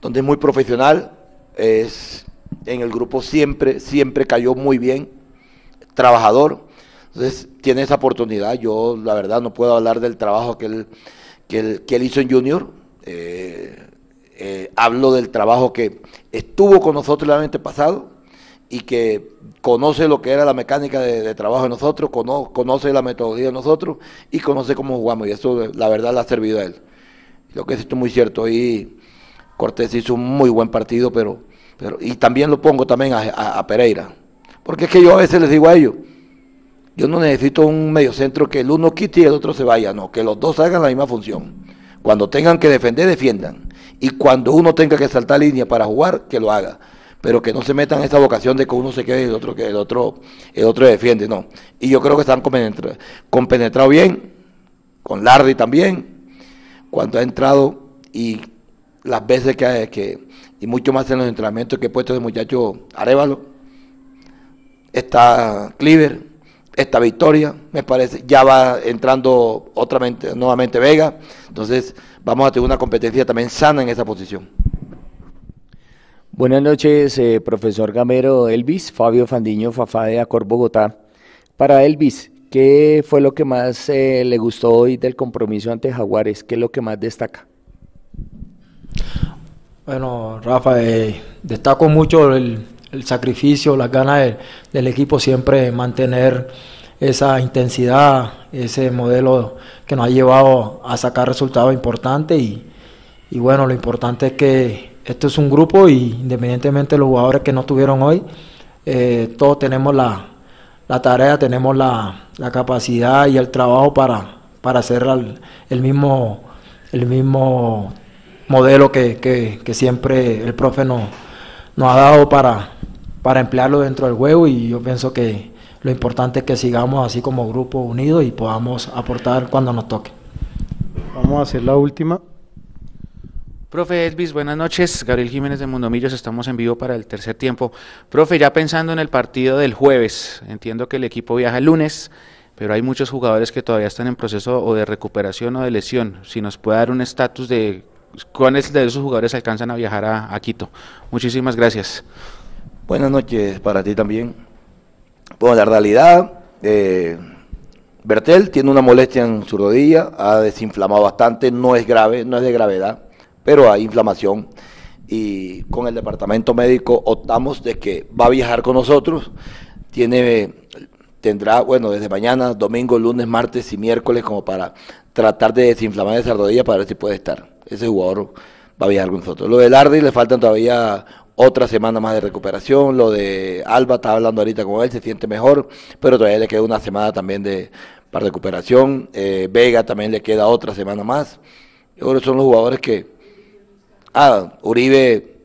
donde es muy profesional, es en el grupo siempre, siempre cayó muy bien, trabajador. Entonces tiene esa oportunidad. Yo la verdad no puedo hablar del trabajo que él, que él, hizo en Junior. Eh, eh, hablo del trabajo que estuvo con nosotros el año pasado y que conoce lo que era la mecánica de, trabajo de nosotros, conoce la metodología de nosotros y conoce cómo jugamos. Y eso la verdad le ha servido a él. Lo que es esto muy cierto. Y Cortés hizo un muy buen partido, pero pero, y también lo pongo también a, Pereira. Porque es que yo a veces les digo a ellos, yo no necesito un mediocentro que el uno quite y el otro se vaya, no, que los dos hagan la misma función. Cuando tengan que defender, defiendan. Y cuando uno tenga que saltar línea para jugar, que lo haga. Pero que no se metan en esa vocación de que uno se quede y el otro que el otro, el otro defiende, no. Y yo creo que están compenetrados bien, con Larry también, cuando ha entrado y las veces que, que, y mucho más en los entrenamientos que he puesto de muchacho Arevalo. Está Cleaver, esta Victoria, me parece, ya va entrando otra nuevamente Vega, entonces vamos a tener una competencia también sana en esa posición. Buenas noches, eh, profesor Gamero Elvis, Fabio Fandiño, Fafá de Acor Bogotá. Para Elvis, ¿qué fue lo que más eh, le gustó hoy del compromiso ante Jaguares? ¿Qué es lo que más destaca? Bueno, Rafa, eh, destaco mucho el, sacrificio, las ganas del equipo siempre mantener esa intensidad, ese modelo que nos ha llevado a sacar resultados importantes y, bueno, lo importante es que esto es un grupo y independientemente de los jugadores que no tuvieron hoy, eh, todos tenemos la, tarea, tenemos la, capacidad y el trabajo para, para hacer el mismo, el mismo modelo que, que, siempre el profe nos, nos ha dado para, para emplearlo dentro del juego y yo pienso que lo importante es que sigamos así como grupo unido y podamos aportar cuando nos toque. Vamos a hacer la última. Profe Elvis, buenas noches. Gabriel Jiménez de Mundomillos, estamos en vivo para el tercer tiempo. Profe, ya pensando en el partido del jueves, entiendo que el equipo viaja el lunes, pero hay muchos jugadores que todavía están en proceso o de recuperación o de lesión. Si nos puede dar un estatus de ¿Cuáles de esos jugadores alcanzan a viajar a, Quito? Muchísimas gracias. Buenas noches para ti también. Bueno, la realidad, eh, Bertel tiene una molestia en su rodilla, ha desinflamado bastante, no es grave, no es de gravedad, pero hay inflamación. Y con el departamento médico optamos de que va a viajar con nosotros. Tiene, tendrá, bueno, desde mañana, domingo, lunes, martes y miércoles como para tratar de desinflamar esa rodilla para ver si puede estar ese jugador va a viajar con nosotros. Lo de Lardy le faltan todavía otra semana más de recuperación. Lo de Alba, está hablando ahorita con él, se siente mejor, pero todavía le queda una semana también de para recuperación. Eh, Vega también le queda otra semana más. Yo creo que son los jugadores que. Ah, Uribe,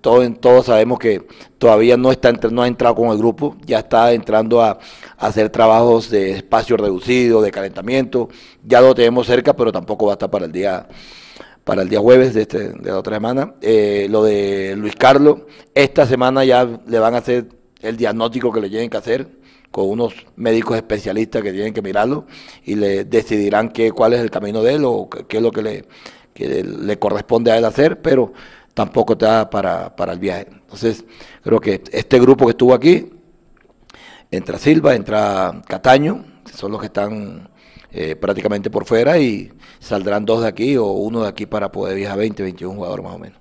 todos, todos sabemos que todavía no, está, no ha entrado con el grupo, ya está entrando a, a hacer trabajos de espacio reducido, de calentamiento. Ya lo tenemos cerca, pero tampoco va a estar para el día para el día jueves de, este, de la otra semana. Eh, lo de Luis Carlos, esta semana ya le van a hacer el diagnóstico que le tienen que hacer con unos médicos especialistas que tienen que mirarlo y le decidirán qué, cuál es el camino de él o qué es lo que le, le corresponde a él hacer, pero tampoco está para, para el viaje. Entonces, creo que este grupo que estuvo aquí, entra Silva, entra Cataño, son los que están eh, prácticamente por fuera y saldrán dos de aquí o uno de aquí para poder viajar 20, 21 jugadores más o menos.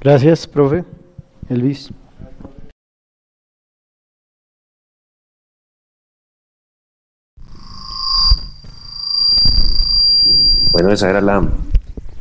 Gracias, profe. Elvis. Bueno, esa era la...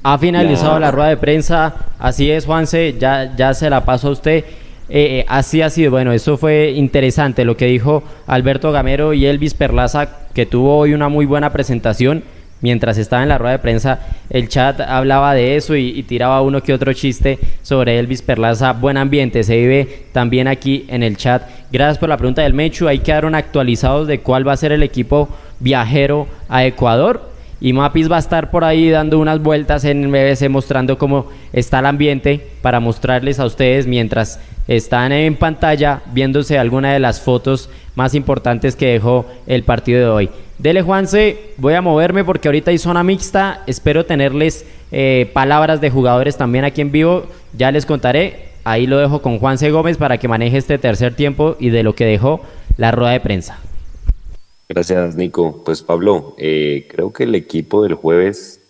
Ha finalizado la, rueda de prensa, así es Juanse, ya, ya se la paso a usted. Eh, eh, así ha sido, bueno, eso fue interesante lo que dijo Alberto Gamero y Elvis Perlaza, que tuvo hoy una muy buena presentación. mientras estaba en la rueda de prensa, el chat hablaba de eso y, tiraba uno que otro chiste sobre Elvis Perlaza. Buen ambiente, se vive también aquí en el chat. Gracias por la pregunta del Mechu. Ahí quedaron actualizados de cuál va a ser el equipo viajero a Ecuador. Y Mapis va a estar por ahí dando unas vueltas en BBC mostrando cómo está el ambiente para mostrarles a ustedes mientras están en pantalla viéndose alguna de las fotos más importantes que dejó el partido de hoy. Dele Juanse, voy a moverme porque ahorita hay zona mixta, espero tenerles eh, palabras de jugadores también aquí en vivo, ya les contaré, ahí lo dejo con Juanse Gómez para que maneje este tercer tiempo y de lo que dejó la rueda de prensa. Gracias, Nico. Pues Pablo, eh, creo que el equipo del jueves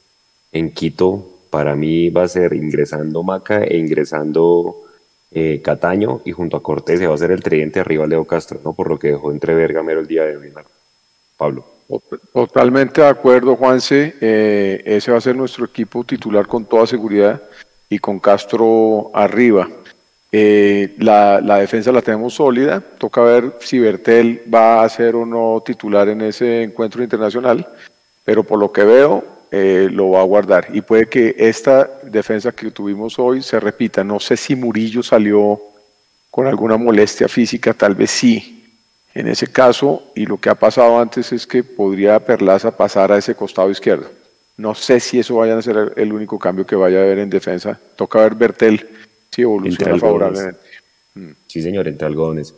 en Quito para mí va a ser ingresando Maca e ingresando eh, Cataño y junto a Cortés se va a ser el tridente arriba Leo Castro, ¿no? Por lo que dejó entrever Gamero el día de hoy, Pablo. Totalmente de acuerdo, Juanse. Eh, ese va a ser nuestro equipo titular con toda seguridad y con Castro arriba. Eh, la, la, defensa la tenemos sólida. Toca ver si Bertel va a ser o no titular en ese encuentro internacional, pero por lo que veo, eh, lo va a guardar. Y puede que esta defensa que tuvimos hoy se repita. No sé si Murillo salió con alguna molestia física, tal vez sí. En ese caso, y lo que ha pasado antes es que podría Perlaza pasar a ese costado izquierdo. No sé si eso vaya a ser el único cambio que vaya a haber en defensa. Toca ver Bertel si evoluciona favorablemente. Mm. Sí, señor, entre algodones.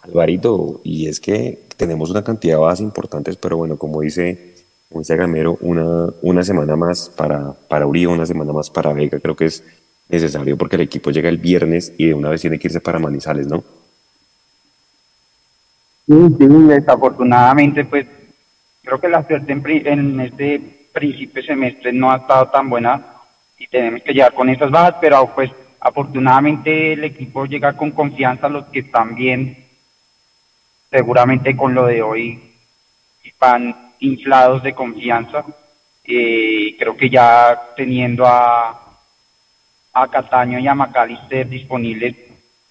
Alvarito, y es que tenemos una cantidad de bajas importantes, pero bueno, como dice, como dice Gamero, una, una semana más para, para Uribe, una semana más para Vega, creo que es necesario porque el equipo llega el viernes y de una vez tiene que irse para Manizales, ¿no? Sí, sí, desafortunadamente, pues creo que la suerte en, en este principio semestre no ha estado tan buena y tenemos que llegar con esas bajas, pero pues afortunadamente el equipo llega con confianza, los que están bien, seguramente con lo de hoy van inflados de confianza. Eh, creo que ya teniendo a, a Cataño y a Macalister disponibles,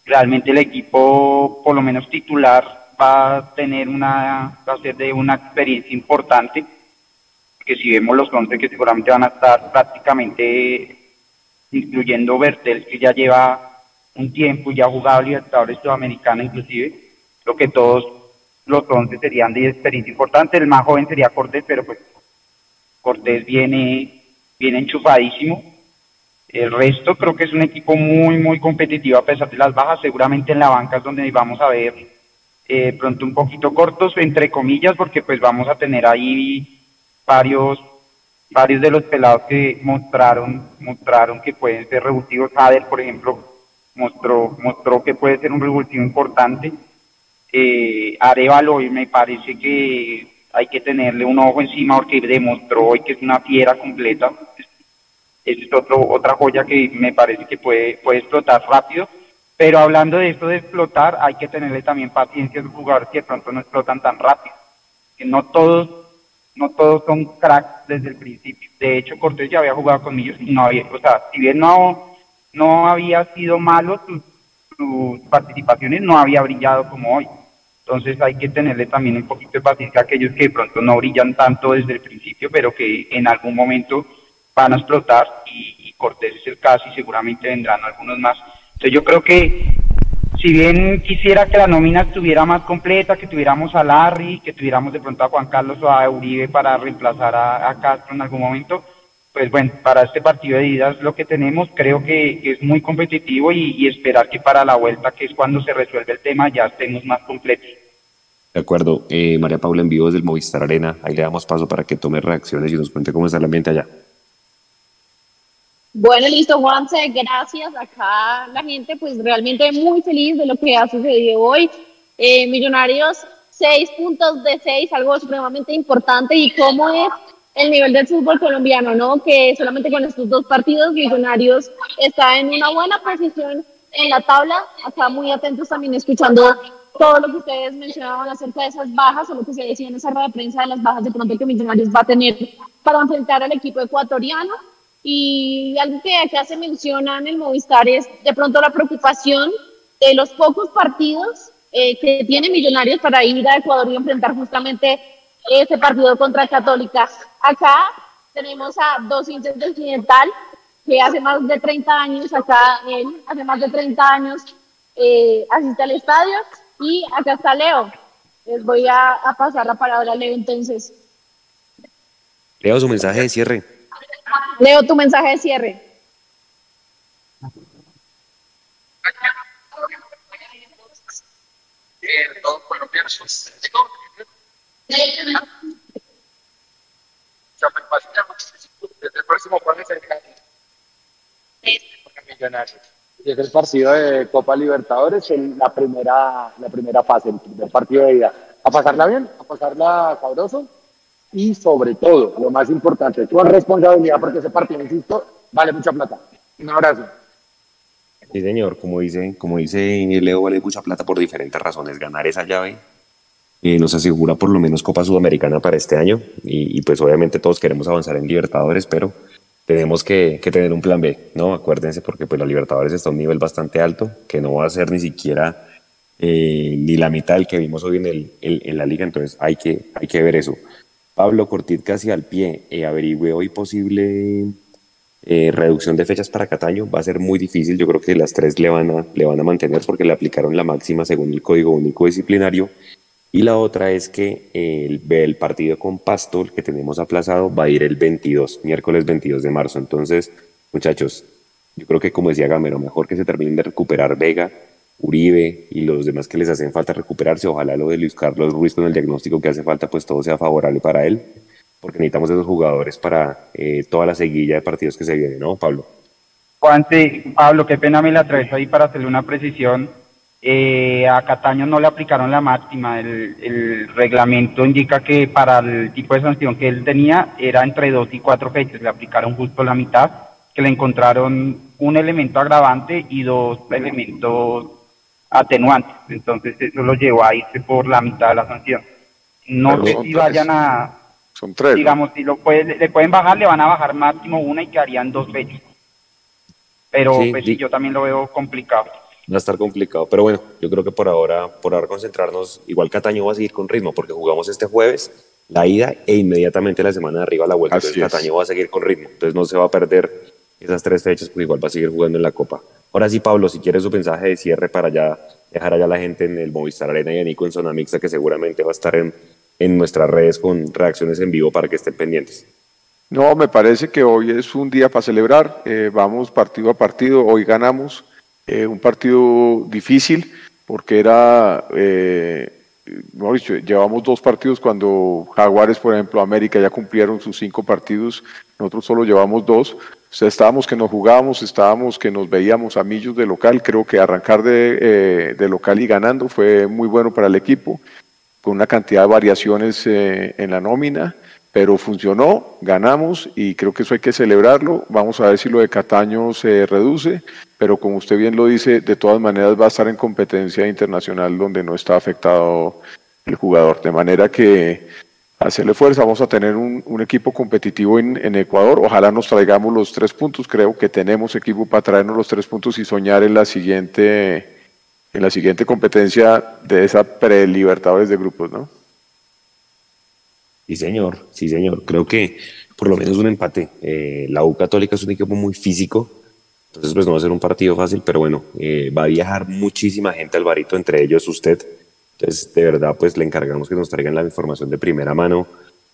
realmente el equipo, por lo menos titular, va a tener una, va a ser de una experiencia importante, que si vemos los 11 que seguramente van a estar prácticamente, incluyendo Bertel, que ya lleva un tiempo ya ha jugado Libertadores Sudamericana inclusive, creo que todos los 11 serían de experiencia importante, el más joven sería Cortés, pero pues Cortés viene, viene enchufadísimo, el resto creo que es un equipo muy, muy competitivo a pesar de las bajas. Seguramente en la banca es donde vamos a ver eh, pronto un poquito cortos, entre comillas, porque pues vamos a tener ahí varios varios de los pelados que mostraron mostraron que pueden ser revulsivos. Jader, por ejemplo, mostró mostró que puede ser un revulsivo importante. Eh, Arevalo, me parece que hay que tenerle un ojo encima porque demostró hoy que es una fiera completa. Esa es otro, otra joya que me parece que puede, puede explotar rápido pero hablando de esto de explotar, hay que tenerle también paciencia a los jugadores que de pronto no explotan tan rápido. Que no todos, no todos son cracks desde el principio. De hecho, Cortés ya había jugado con ellos y no había, o sea, si bien no, no había sido malo sus, sus participaciones, no había brillado como hoy. Entonces hay que tenerle también un poquito de paciencia a aquellos que de pronto no brillan tanto desde el principio, pero que en algún momento van a explotar y, y Cortés es el caso y seguramente vendrán algunos más entonces yo creo que si bien quisiera que la nómina estuviera más completa, que tuviéramos a Larry, que tuviéramos de pronto a Juan Carlos o a Uribe para reemplazar a, Castro en algún momento, pues bueno, para este partido de ida lo que tenemos, creo que, es muy competitivo y, esperar que para la vuelta, que es cuando se resuelve el tema, ya estemos más completos. De acuerdo, eh, María Paula en vivo desde el Movistar Arena, ahí le damos paso para que tome reacciones y nos cuente cómo está el ambiente allá. Bueno, listo, Juanse, gracias. Acá la gente, pues realmente muy feliz de lo que ha sucedido hoy. Eh, millonarios, seis puntos de seis, algo supremamente importante. ¿Y cómo es el nivel del fútbol colombiano, no? Que solamente con estos dos partidos, Millonarios está en una buena posición en la tabla. Acá muy atentos también escuchando todo lo que ustedes mencionaban acerca de esas bajas o lo que se decía en esa rueda de prensa de las bajas de pronto que Millonarios va a tener para enfrentar al equipo ecuatoriano. Y algo que acá se menciona en el Movistar es de pronto la preocupación de los pocos partidos eh, que tiene Millonarios para ir a Ecuador y enfrentar justamente ese partido contra Católica. Acá tenemos a dos hinchas del Occidental que hace más de 30 años, acá él hace más de 30 años eh, asiste al estadio y acá está Leo. Les voy a, a pasar la palabra a Leo entonces. Leo, su mensaje de cierre. Leo, tu mensaje de cierre. El próximo jueves Millonarios. Es el partido de Copa Libertadores en la primera, la primera fase, el primer partido de ida. A pasarla bien, a pasarla sabroso y sobre todo, lo más importante, con responsabilidad porque ese partido, insisto, vale mucha plata. Un abrazo. Sí, señor, como dice, como dice Leo, vale mucha plata por diferentes razones. Ganar esa llave eh, nos asegura por lo menos Copa Sudamericana para este año y, y, pues obviamente todos queremos avanzar en Libertadores, pero tenemos que, que, tener un plan B, ¿no? Acuérdense porque pues la Libertadores está a un nivel bastante alto, que no va a ser ni siquiera eh, ni la mitad del que vimos hoy en, el, en la liga, entonces hay que, hay que ver eso. Pablo Cortit casi al pie, eh, averigüe hoy posible eh, reducción de fechas para Cataño, va a ser muy difícil, yo creo que las tres le van a, le van a mantener porque le aplicaron la máxima según el Código Único Disciplinario y la otra es que el, el, partido con Pasto, el que tenemos aplazado, va a ir el 22, miércoles 22 de marzo. Entonces, muchachos, yo creo que como decía Gamero, mejor que se terminen de recuperar Vega, Uribe y los demás que les hacen falta recuperarse. Ojalá lo de Luis Carlos Ruiz con el diagnóstico que hace falta, pues todo sea favorable para él, porque necesitamos esos jugadores para eh, toda la seguilla de partidos que se vienen, ¿no, Pablo? Juan, sí, Pablo, qué pena me la traes ahí para hacerle una precisión eh, a Cataño no le aplicaron la máxima. El, el, reglamento indica que para el tipo de sanción que él tenía era entre dos y cuatro fechas. Le aplicaron justo la mitad, que le encontraron un elemento agravante y dos elementos atenuantes. Entonces eso lo llevó a irse por la mitad de la sanción. No Pero sé si tres. vayan a... Son tres. Digamos, ¿no? si lo puede, le pueden bajar, le van a bajar máximo una y quedarían dos fechas. Pero sí, pues, sí, yo también lo veo complicado va a estar complicado. Pero bueno, yo creo que por ahora, por ahora concentrarnos, igual Cataño va a seguir con ritmo, porque jugamos este jueves la ida e inmediatamente la semana de arriba la vuelta. Así Entonces Cataño va a seguir con ritmo. Entonces no se va a perder esas tres fechas, pues igual va a seguir jugando en la Copa. Ahora sí, Pablo, si quieres su mensaje de cierre para ya dejar allá la gente en el Movistar Arena y a Nico en Zona Mixta, que seguramente va a estar en, en nuestras redes con reacciones en vivo para que estén pendientes. No, me parece que hoy es un día para celebrar. Eh, vamos partido a partido. Hoy ganamos. Eh, un partido difícil porque era, eh, llevamos dos partidos cuando Jaguares, por ejemplo, América ya cumplieron sus cinco partidos, nosotros solo llevamos dos. O sea, estábamos que nos jugábamos, estábamos que nos veíamos a millos de local. Creo que arrancar de, eh, de local y ganando fue muy bueno para el equipo, con una cantidad de variaciones eh, en la nómina pero funcionó, ganamos y creo que eso hay que celebrarlo. Vamos a ver si lo de Cataño se reduce, pero como usted bien lo dice, de todas maneras va a estar en competencia internacional donde no está afectado el jugador. De manera que hacerle fuerza, vamos a tener un, equipo competitivo en, en, Ecuador. Ojalá nos traigamos los tres puntos. Creo que tenemos equipo para traernos los tres puntos y soñar en la siguiente, en la siguiente competencia de esa pre-Libertadores de grupos, ¿no? Sí, señor, sí, señor. Creo que por lo menos un empate. Eh, la U Católica es un equipo muy físico, entonces pues no va a ser un partido fácil, pero bueno, eh, va a viajar muchísima gente al barito, entre ellos usted. Entonces, de verdad, pues le encargamos que nos traigan la información de primera mano,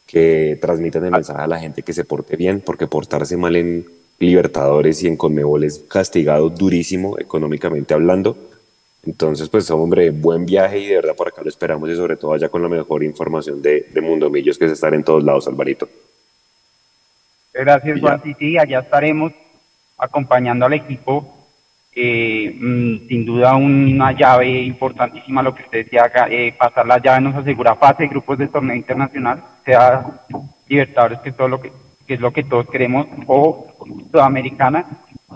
que transmitan el mensaje a la gente que se porte bien, porque portarse mal en Libertadores y en Conmebol es castigado durísimo económicamente hablando. Entonces, pues, hombre, buen viaje y de verdad por acá lo esperamos y sobre todo allá con la mejor información de, de Mundo Millos, que es estar en todos lados, Alvarito. Gracias, Juan. Sí, sí, allá estaremos acompañando al equipo. Eh, mmm, sin duda una llave importantísima lo que usted decía, eh, pasar la llave nos asegura fase de grupos de torneo internacional, sea Libertadores, que, todo lo que, que es lo que todos queremos, o Sudamericana,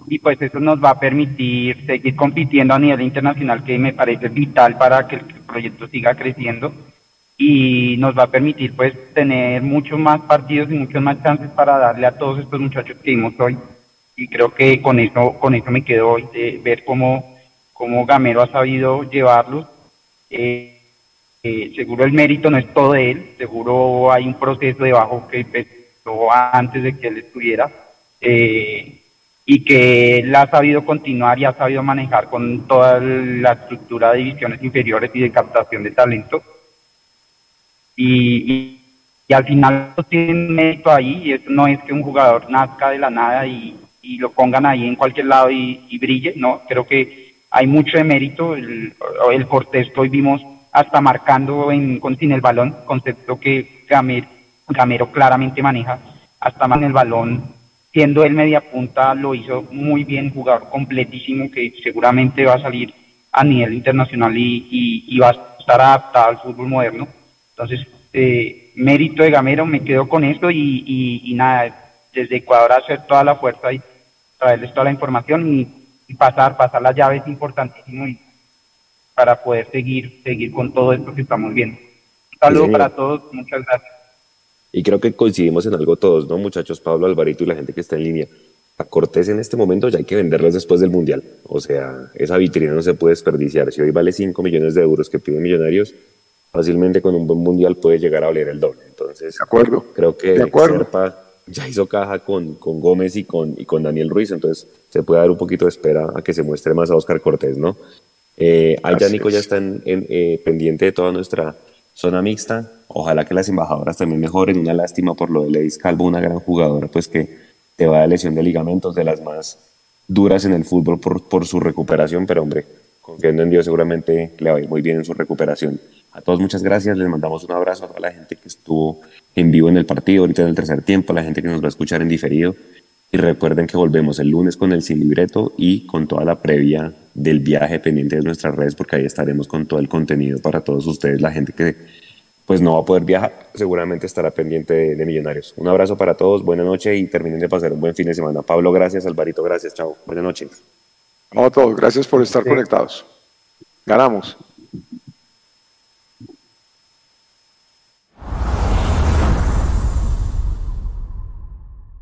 y pues eso nos va a permitir seguir compitiendo a nivel internacional, que me parece vital para que el proyecto siga creciendo y nos va a permitir pues tener muchos más partidos y muchos más chances para darle a todos estos muchachos que vimos hoy y creo que con eso con eso me quedo hoy de ver cómo cómo Gamero ha sabido llevarlos eh, Eh, seguro el mérito no es todo de él, seguro hay un proceso debajo que empezó antes de que él estuviera eh, y que él ha sabido continuar y ha sabido manejar con toda la estructura de divisiones inferiores y de captación de talento. Y, y, y al final tiene mérito ahí, y eso no es que un jugador nazca de la nada y, y lo pongan ahí en cualquier lado y, brille, no, creo que hay mucho de mérito, el, el Cortés hoy vimos hasta marcando en, con sin el balón, concepto que Gamero, Gamero claramente maneja, hasta más en el balón, siendo él media punta, lo hizo muy bien, jugador completísimo que seguramente va a salir a nivel internacional y, y, y va a estar adaptado al fútbol moderno. Entonces, eh, mérito de Gamero, me quedo con esto y, y, y nada, desde Ecuador hacer toda la fuerza y traerles toda la información y, y pasar, pasar la llave es importantísimo y para poder seguir, seguir con todo esto que estamos viendo. Un saludo Sí, para todos, muchas gracias. Y creo que coincidimos en algo todos, ¿no, muchachos? Pablo, Alvarito y la gente que está en línea. A Cortés en este momento ya hay que venderlos después del Mundial. O sea, esa vitrina no se puede desperdiciar. Si hoy vale 5 millones de euros que piden Millonarios, fácilmente con un buen Mundial puede llegar a valer el doble. Entonces, acuerdo. creo que De acuerdo. Serpa ya hizo caja con, con Gómez y con, y con Daniel Ruiz, entonces se puede dar un poquito de espera a que se muestre más a Oscar Cortés, ¿no? Eh, allá Nico ya es. está en- en, eh, pendiente de toda nuestra zona mixta. Ojalá que las embajadoras también mejoren. Una lástima por lo de Ledis Calvo, una gran jugadora, pues que te va de lesión de ligamentos, de las más duras en el fútbol por, por su recuperación, pero hombre, confiando en Dios seguramente le va a ir muy bien en su recuperación. A todos muchas gracias, les mandamos un abrazo a toda la gente que estuvo en vivo en el partido, ahorita en el tercer tiempo, la gente que nos va a escuchar en diferido. Y recuerden que volvemos el lunes con el sin libreto y con toda la previa del viaje pendiente de nuestras redes, porque ahí estaremos con todo el contenido para todos ustedes, la gente que pues no va a poder viajar, seguramente estará pendiente de, de Millonarios. Un abrazo para todos, buena noche y terminen de pasar un buen fin de semana. Pablo, gracias, Alvarito, gracias, chao, buenas noches. No, a todos, gracias por estar conectados. Ganamos.